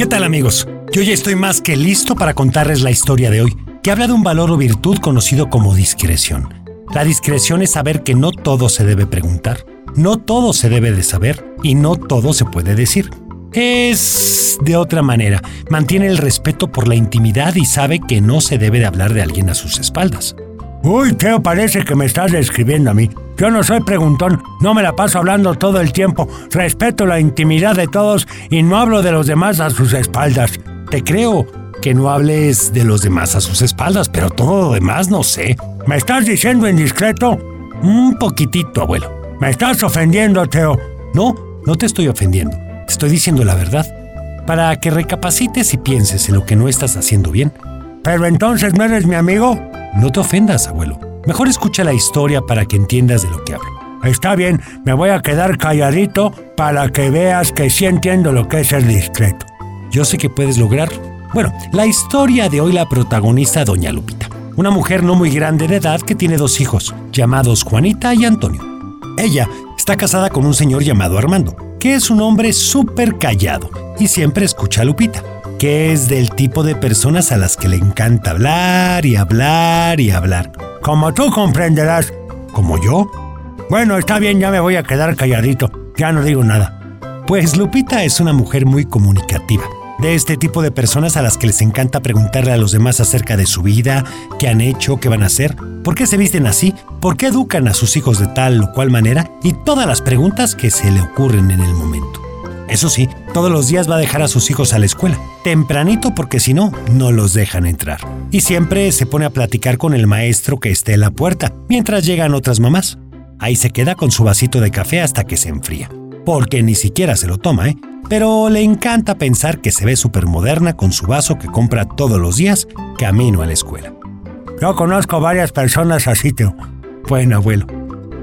¿Qué tal amigos? Yo ya estoy más que listo para contarles la historia de hoy, que habla de un valor o virtud conocido como discreción. La discreción es saber que no todo se debe preguntar, no todo se debe de saber y no todo se puede decir. Es de otra manera, mantiene el respeto por la intimidad y sabe que no se debe de hablar de alguien a sus espaldas. Uy, Teo, parece que me estás describiendo a mí. Yo no soy preguntón, no me la paso hablando todo el tiempo, respeto la intimidad de todos y no hablo de los demás a sus espaldas. Te creo que no hables de los demás a sus espaldas, pero todo lo demás no sé. ¿Me estás diciendo indiscreto? Un poquitito, abuelo. Me estás ofendiendo, Teo. No, no te estoy ofendiendo. Te estoy diciendo la verdad. Para que recapacites y pienses en lo que no estás haciendo bien. Pero entonces no eres mi amigo. No te ofendas, abuelo. Mejor escucha la historia para que entiendas de lo que hablo. Está bien, me voy a quedar calladito para que veas que sí entiendo lo que es ser discreto. Yo sé que puedes lograrlo. Bueno, la historia de hoy la protagoniza Doña Lupita, una mujer no muy grande de edad que tiene dos hijos, llamados Juanita y Antonio. Ella está casada con un señor llamado Armando, que es un hombre súper callado y siempre escucha a Lupita que es del tipo de personas a las que le encanta hablar y hablar y hablar. Como tú comprenderás. ¿Como yo? Bueno, está bien, ya me voy a quedar calladito. Ya no digo nada. Pues Lupita es una mujer muy comunicativa. De este tipo de personas a las que les encanta preguntarle a los demás acerca de su vida, qué han hecho, qué van a hacer, por qué se visten así, por qué educan a sus hijos de tal o cual manera y todas las preguntas que se le ocurren en el momento. Eso sí, todos los días va a dejar a sus hijos a la escuela, tempranito porque si no, no los dejan entrar. Y siempre se pone a platicar con el maestro que esté en la puerta, mientras llegan otras mamás. Ahí se queda con su vasito de café hasta que se enfría. Porque ni siquiera se lo toma, ¿eh? Pero le encanta pensar que se ve súper moderna con su vaso que compra todos los días camino a la escuela. Yo conozco varias personas así, Teo. Bueno, abuelo.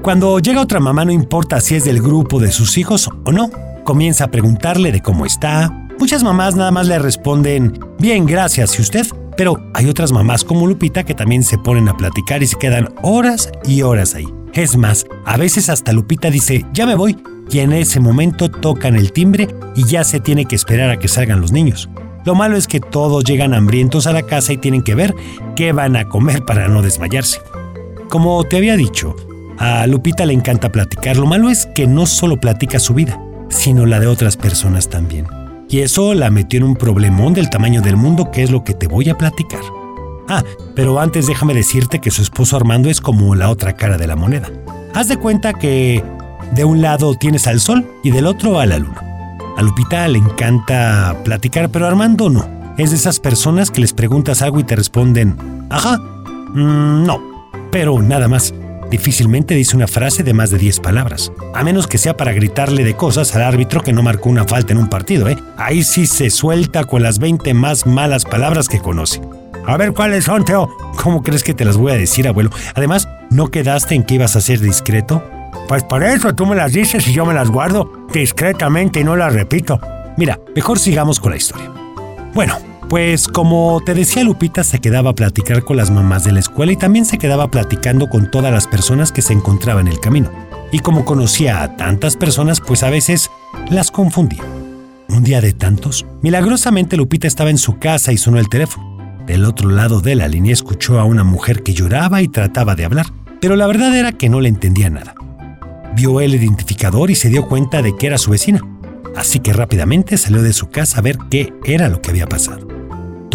Cuando llega otra mamá no importa si es del grupo de sus hijos o no, comienza a preguntarle de cómo está. Muchas mamás nada más le responden, bien, gracias, ¿y usted? Pero hay otras mamás como Lupita que también se ponen a platicar y se quedan horas y horas ahí. Es más, a veces hasta Lupita dice, ya me voy, y en ese momento tocan el timbre y ya se tiene que esperar a que salgan los niños. Lo malo es que todos llegan hambrientos a la casa y tienen que ver qué van a comer para no desmayarse. Como te había dicho, a Lupita le encanta platicar. Lo malo es que no solo platica su vida, sino la de otras personas también. Y eso la metió en un problemón del tamaño del mundo que es lo que te voy a platicar. Ah, pero antes déjame decirte que su esposo Armando es como la otra cara de la moneda. Haz de cuenta que de un lado tienes al sol y del otro a la luna. A Lupita le encanta platicar, pero Armando no. Es de esas personas que les preguntas algo y te responden, ajá, mm, no, pero nada más. Difícilmente dice una frase de más de 10 palabras, a menos que sea para gritarle de cosas al árbitro que no marcó una falta en un partido, ¿eh? Ahí sí se suelta con las 20 más malas palabras que conoce. A ver cuáles son, Teo. ¿Cómo crees que te las voy a decir, abuelo? Además, ¿no quedaste en que ibas a ser discreto? Pues por eso tú me las dices y yo me las guardo discretamente y no las repito. Mira, mejor sigamos con la historia. Bueno, pues como te decía Lupita, se quedaba a platicar con las mamás de la escuela y también se quedaba platicando con todas las personas que se encontraban en el camino. Y como conocía a tantas personas, pues a veces las confundía. Un día de tantos, milagrosamente Lupita estaba en su casa y sonó el teléfono. Del otro lado de la línea escuchó a una mujer que lloraba y trataba de hablar, pero la verdad era que no le entendía nada. Vio el identificador y se dio cuenta de que era su vecina, así que rápidamente salió de su casa a ver qué era lo que había pasado.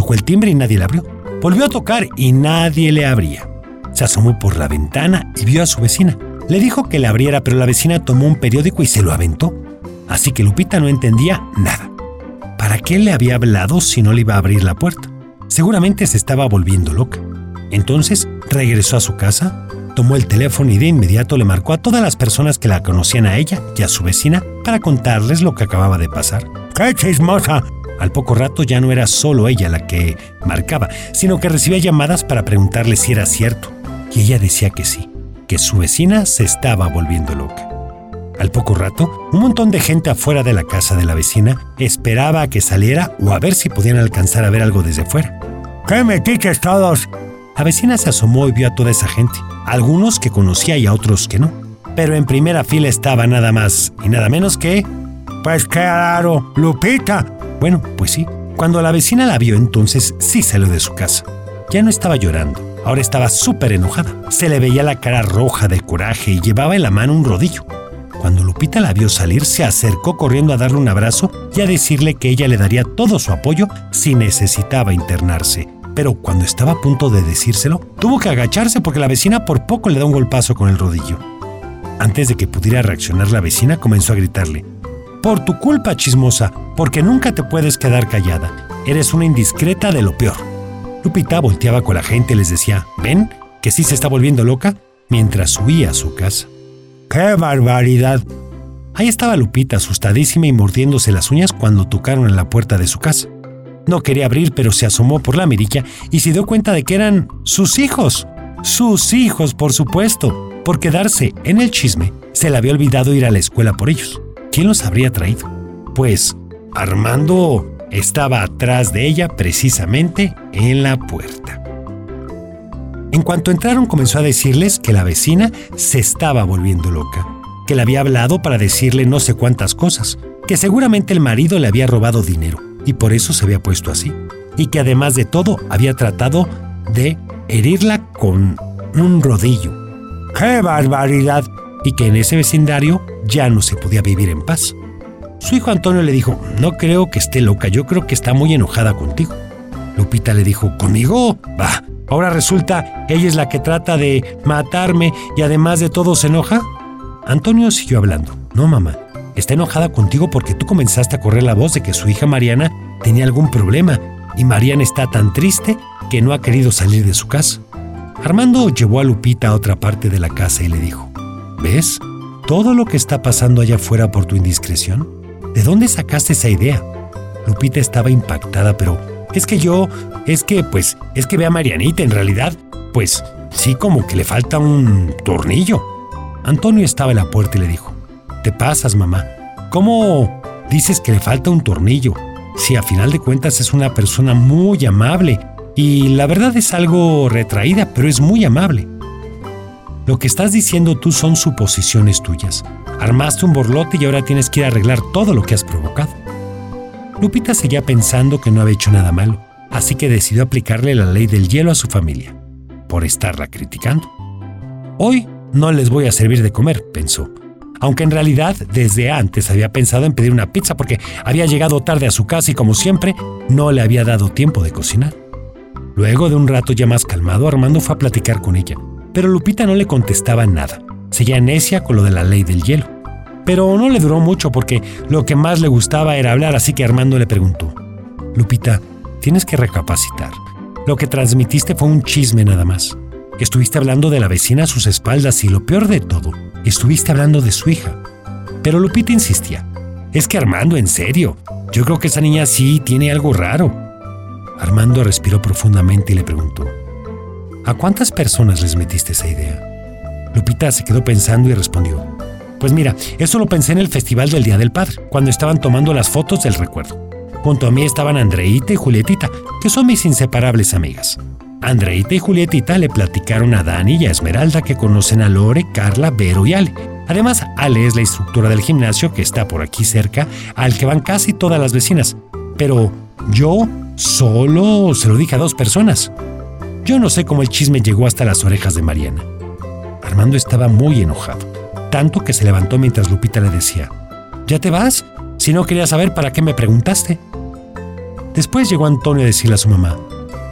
Tocó el timbre y nadie le abrió. Volvió a tocar y nadie le abría. Se asomó por la ventana y vio a su vecina. Le dijo que le abriera, pero la vecina tomó un periódico y se lo aventó. Así que Lupita no entendía nada. ¿Para qué le había hablado si no le iba a abrir la puerta? Seguramente se estaba volviendo loca. Entonces regresó a su casa, tomó el teléfono y de inmediato le marcó a todas las personas que la conocían a ella y a su vecina para contarles lo que acababa de pasar. ¡Qué chismosa! Al poco rato ya no era solo ella la que marcaba, sino que recibía llamadas para preguntarle si era cierto. Y ella decía que sí, que su vecina se estaba volviendo loca. Al poco rato, un montón de gente afuera de la casa de la vecina esperaba a que saliera o a ver si podían alcanzar a ver algo desde fuera. ¿Qué metiches todos? La vecina se asomó y vio a toda esa gente, algunos que conocía y a otros que no. Pero en primera fila estaba nada más y nada menos que... Pues qué raro, Lupita, Bueno, pues sí. Cuando la vecina la vio, entonces sí salió de su casa. Ya no estaba llorando, ahora estaba súper enojada. Se le veía la cara roja de coraje y llevaba en la mano un rodillo. Cuando Lupita la vio salir, se acercó corriendo a darle un abrazo y a decirle que ella le daría todo su apoyo si necesitaba internarse. Pero cuando estaba a punto de decírselo, tuvo que agacharse porque la vecina por poco le da un golpazo con el rodillo. Antes de que pudiera reaccionar la vecina comenzó a gritarle, Por tu culpa, chismosa, porque nunca te puedes quedar callada. Eres una indiscreta de lo peor. Lupita volteaba con la gente y les decía, ¿ven? Que sí se está volviendo loca, mientras huía a su casa. ¡Qué barbaridad! Ahí estaba Lupita asustadísima y mordiéndose las uñas cuando tocaron en la puerta de su casa. No quería abrir, pero se asomó por la mirilla y se dio cuenta de que eran sus hijos. Sus hijos, por supuesto. Por quedarse en el chisme, se le había olvidado ir a la escuela por ellos. ¿Quién los habría traído? Pues Armando estaba atrás de ella precisamente en la puerta. En cuanto entraron comenzó a decirles que la vecina se estaba volviendo loca, que le había hablado para decirle no sé cuántas cosas, que seguramente el marido le había robado dinero y por eso se había puesto así, y que además de todo había tratado de herirla con un rodillo. ¡Qué barbaridad! Y que en ese vecindario ya no se podía vivir en paz. Su hijo Antonio le dijo, no creo que esté loca, yo creo que está muy enojada contigo. Lupita le dijo, ¿conmigo? Bah, ahora resulta ella es la que trata de matarme y además de todo se enoja. Antonio siguió hablando, no mamá, está enojada contigo porque tú comenzaste a correr la voz de que su hija Mariana tenía algún problema y Mariana está tan triste que no ha querido salir de su casa. Armando llevó a Lupita a otra parte de la casa y le dijo, ¿ves? Todo lo que está pasando allá afuera por tu indiscreción. ¿De dónde sacaste esa idea? Lupita estaba impactada, pero es que yo, es que, pues, es que ve a Marianita en realidad, pues, sí como que le falta un tornillo. Antonio estaba en la puerta y le dijo, te pasas, mamá. ¿Cómo dices que le falta un tornillo? Si a final de cuentas es una persona muy amable y la verdad es algo retraída, pero es muy amable. Lo que estás diciendo tú son suposiciones tuyas. Armaste un borlote y ahora tienes que ir a arreglar todo lo que has provocado. Lupita seguía pensando que no había hecho nada malo, así que decidió aplicarle la ley del hielo a su familia, por estarla criticando. Hoy no les voy a servir de comer, pensó, aunque en realidad desde antes había pensado en pedir una pizza porque había llegado tarde a su casa y como siempre no le había dado tiempo de cocinar. Luego de un rato ya más calmado, Armando fue a platicar con ella, pero Lupita no le contestaba nada. Seguía necia con lo de la ley del hielo. Pero no le duró mucho porque lo que más le gustaba era hablar, así que Armando le preguntó, Lupita, tienes que recapacitar. Lo que transmitiste fue un chisme nada más. Estuviste hablando de la vecina a sus espaldas y lo peor de todo, estuviste hablando de su hija. Pero Lupita insistía. Es que Armando, en serio, yo creo que esa niña sí tiene algo raro. Armando respiró profundamente y le preguntó, ¿A cuántas personas les metiste esa idea? Lupita se quedó pensando y respondió, Pues mira, eso lo pensé en el Festival del Día del Padre, cuando estaban tomando las fotos del recuerdo. Junto a mí estaban Andreita y Julietita, que son mis inseparables amigas. Andreita y Julietita le platicaron a Dani y a Esmeralda que conocen a Lore, Carla, Vero y Ale. Además, Ale es la instructora del gimnasio que está por aquí cerca, al que van casi todas las vecinas. Pero yo solo se lo dije a dos personas. Yo no sé cómo el chisme llegó hasta las orejas de Mariana. Armando estaba muy enojado, tanto que se levantó mientras Lupita le decía, ¿Ya te vas? Si no quería saber, ¿para qué me preguntaste? Después llegó Antonio a decirle a su mamá,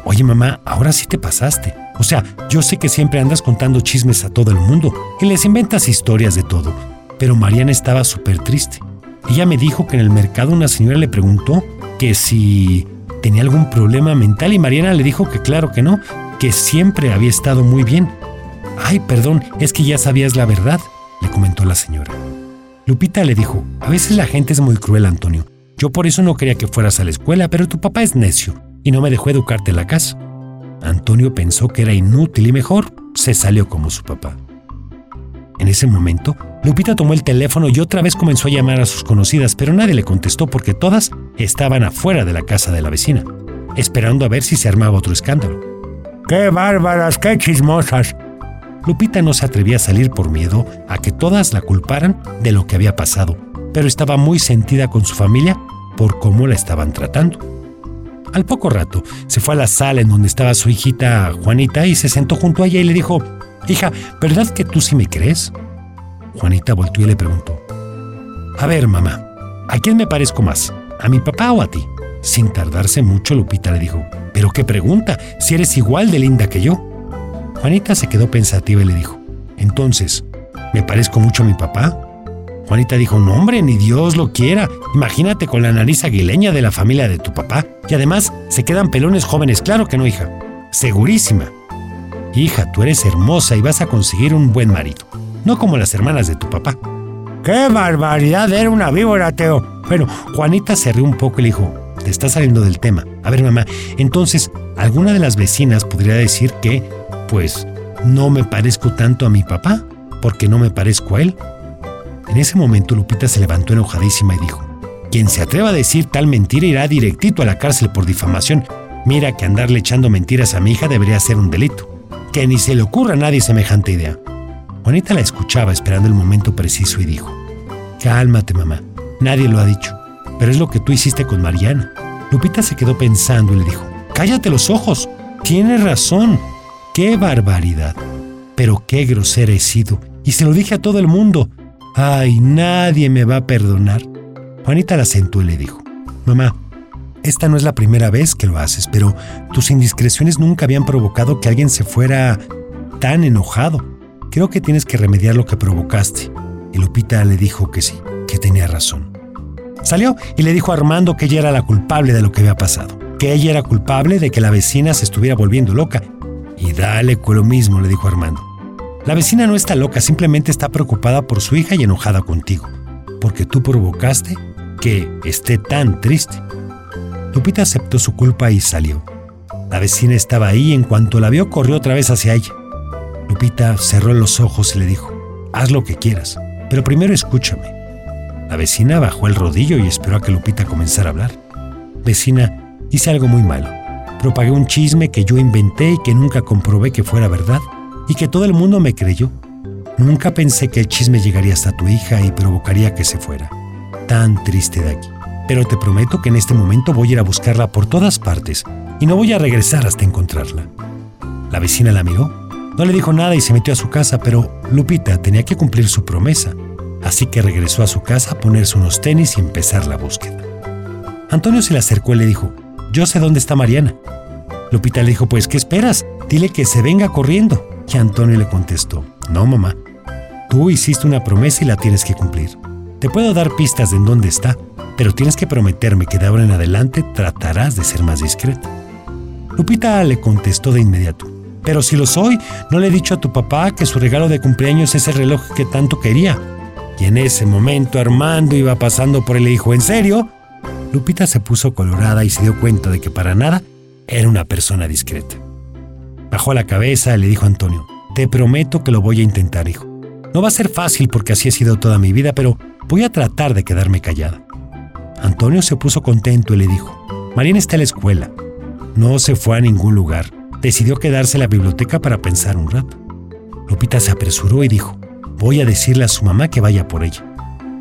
Oye mamá, ahora sí te pasaste. O sea, yo sé que siempre andas contando chismes a todo el mundo y les inventas historias de todo. Pero Mariana estaba súper triste. Ella me dijo que en el mercado una señora le preguntó que si tenía algún problema mental y Mariana le dijo que claro que no, que siempre había estado muy bien. Ay, perdón, es que ya sabías la verdad, le comentó la señora. Lupita le dijo, a veces la gente es muy cruel, Antonio. Yo por eso no quería que fueras a la escuela, pero tu papá es necio y no me dejó educarte en la casa. Antonio pensó que era inútil y mejor se salió como su papá. En ese momento, Lupita tomó el teléfono y otra vez comenzó a llamar a sus conocidas, pero nadie le contestó porque todas estaban afuera de la casa de la vecina, esperando a ver si se armaba otro escándalo. ¡Qué bárbaras, qué chismosas! Lupita no se atrevía a salir por miedo a que todas la culparan de lo que había pasado, pero estaba muy sentida con su familia por cómo la estaban tratando. Al poco rato se fue a la sala en donde estaba su hijita Juanita y se sentó junto a ella y le dijo, Hija, ¿verdad que tú sí me crees? Juanita volteó y le preguntó, A ver, mamá, ¿a quién me parezco más? ¿A mi papá o a ti? Sin tardarse mucho, Lupita le dijo, ¿pero qué pregunta? Si eres igual de linda que yo. Juanita se quedó pensativa y le dijo, Entonces, ¿me parezco mucho a mi papá? Juanita dijo, no hombre, ni Dios lo quiera. Imagínate con la nariz aguileña de la familia de tu papá. Y además, se quedan pelones jóvenes, claro que no, hija. Segurísima. Hija, tú eres hermosa y vas a conseguir un buen marido. No como las hermanas de tu papá. ¡Qué barbaridad! Era una víbora, Teo. Bueno, Juanita se rió un poco y le dijo, te está saliendo del tema. A ver, mamá, entonces, ¿alguna de las vecinas podría decir que, pues, no me parezco tanto a mi papá? Porque no me parezco a él. En ese momento Lupita se levantó enojadísima y dijo, quien se atreva a decir tal mentira irá directito a la cárcel por difamación. Mira que andarle echando mentiras a mi hija debería ser un delito. Que ni se le ocurra a nadie semejante idea. Juanita la escuchaba esperando el momento preciso y dijo, Cálmate, mamá. Nadie lo ha dicho. Pero es lo que tú hiciste con Mariana. Lupita se quedó pensando y le dijo, Cállate los ojos. Tienes razón. ¡Qué barbaridad! Pero qué grosera he sido. Y se lo dije a todo el mundo. Ay, nadie me va a perdonar. Juanita la sentó y le dijo, Mamá, esta no es la primera vez que lo haces, pero tus indiscreciones nunca habían provocado que alguien se fuera tan enojado. Creo que tienes que remediar lo que provocaste. Y Lupita le dijo que sí, que tenía razón. Salió y le dijo a Armando que ella era la culpable de lo que había pasado, que ella era culpable de que la vecina se estuviera volviendo loca. Y dale con lo mismo, le dijo Armando. La vecina no está loca, simplemente está preocupada por su hija y enojada contigo, porque tú provocaste que esté tan triste. Lupita aceptó su culpa y salió. La vecina estaba ahí y en cuanto la vio corrió otra vez hacia ella. Lupita cerró los ojos y le dijo, haz lo que quieras, pero primero escúchame. La vecina bajó el rodillo y esperó a que Lupita comenzara a hablar. Vecina, hice algo muy malo. Propagué un chisme que yo inventé y que nunca comprobé que fuera verdad y que todo el mundo me creyó. Nunca pensé que el chisme llegaría hasta tu hija y provocaría que se fuera. Tan triste de aquí. Pero te prometo que en este momento voy a ir a buscarla por todas partes y no voy a regresar hasta encontrarla. La vecina la miró, no le dijo nada y se metió a su casa, pero Lupita tenía que cumplir su promesa, así que regresó a su casa a ponerse unos tenis y empezar la búsqueda. Antonio se le acercó y le dijo, yo sé dónde está Mariana. Lupita le dijo, pues, ¿qué esperas? Dile que se venga corriendo. Y Antonio le contestó, no mamá, tú hiciste una promesa y la tienes que cumplir. Te puedo dar pistas de en dónde está, pero tienes que prometerme que de ahora en adelante tratarás de ser más discreta. Lupita le contestó de inmediato, pero si lo soy, no le he dicho a tu papá que su regalo de cumpleaños es el reloj que tanto quería. Y en ese momento Armando iba pasando por él y le dijo, ¿en serio? Lupita se puso colorada y se dio cuenta de que para nada era una persona discreta. Bajó la cabeza y le dijo a Antonio, te prometo que lo voy a intentar, hijo. No va a ser fácil porque así ha sido toda mi vida, pero voy a tratar de quedarme callada. Antonio se puso contento y le dijo, Mariana está en la escuela. No se fue a ningún lugar. Decidió quedarse en la biblioteca para pensar un rato. Lupita se apresuró y dijo, voy a decirle a su mamá que vaya por ella.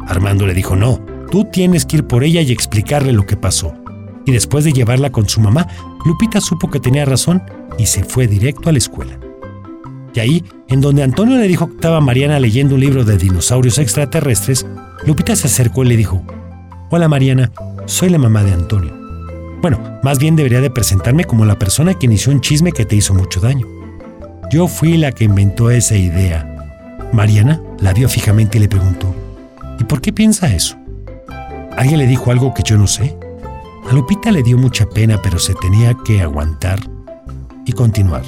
Armando le dijo, no, tú tienes que ir por ella y explicarle lo que pasó. Y después de llevarla con su mamá, Lupita supo que tenía razón y se fue directo a la escuela. Y ahí, en donde Antonio le dijo que estaba Mariana leyendo un libro de dinosaurios extraterrestres, Lupita se acercó y le dijo, Hola Mariana, soy la mamá de Antonio. Bueno, más bien debería de presentarme como la persona que inició un chisme que te hizo mucho daño. Yo fui la que inventó esa idea. Mariana la vio fijamente y le preguntó, ¿y por qué piensa eso? ¿Alguien le dijo algo que yo no sé? A Lupita le dio mucha pena, pero se tenía que aguantar y continuar.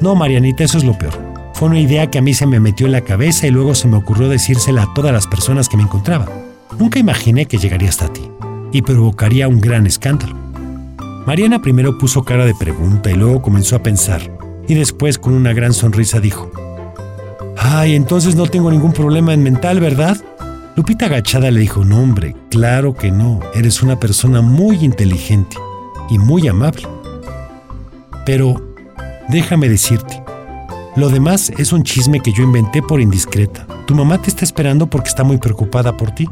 No, Marianita, eso es lo peor. Fue una idea que a mí se me metió en la cabeza y luego se me ocurrió decírsela a todas las personas que me encontraba. Nunca imaginé que llegaría hasta ti y provocaría un gran escándalo. Mariana primero puso cara de pregunta y luego comenzó a pensar y después con una gran sonrisa dijo, Ay, entonces no tengo ningún problema en mental, ¿verdad? Lupita agachada le dijo, no hombre, claro que no, eres una persona muy inteligente y muy amable. Pero déjame decirte, lo demás es un chisme que yo inventé por indiscreta. Tu mamá te está esperando porque está muy preocupada por ti.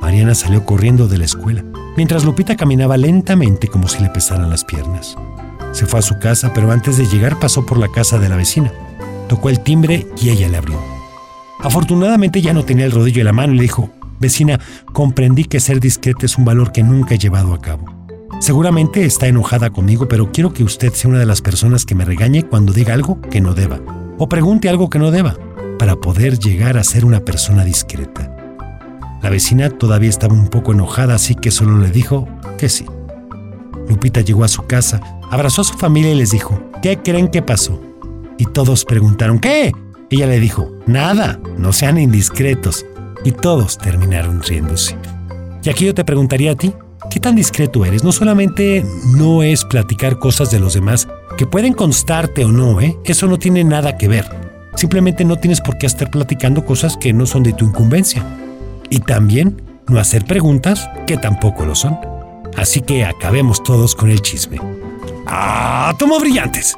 Mariana salió corriendo de la escuela. mientras Lupita caminaba lentamente como si le pesaran las piernas. Se fue a su casa, pero antes de llegar pasó por la casa de la vecina. Tocó el timbre y ella le abrió. Afortunadamente ya no tenía el rodillo en la mano y le dijo, vecina, comprendí que ser discreta es un valor que nunca he llevado a cabo. Seguramente está enojada conmigo, pero quiero que usted sea una de las personas que me regañe cuando diga algo que no deba, o pregunte algo que no deba, para poder llegar a ser una persona discreta. La vecina todavía estaba un poco enojada, así que solo le dijo que sí. Lupita llegó a su casa, abrazó a su familia y les dijo, ¿qué creen que pasó? Y todos preguntaron, ¿qué? Ella le dijo, nada, no sean indiscretos. Y todos terminaron riéndose. Y aquí yo te preguntaría a ti, ¿qué tan discreto eres? No solamente no es platicar cosas de los demás, que pueden constarte o no, ¿eh? Eso no tiene nada que ver. Simplemente no tienes por qué estar platicando cosas que no son de tu incumbencia. Y también no hacer preguntas que tampoco lo son. Así que acabemos todos con el chisme. ¡Ah, tomo brillantes!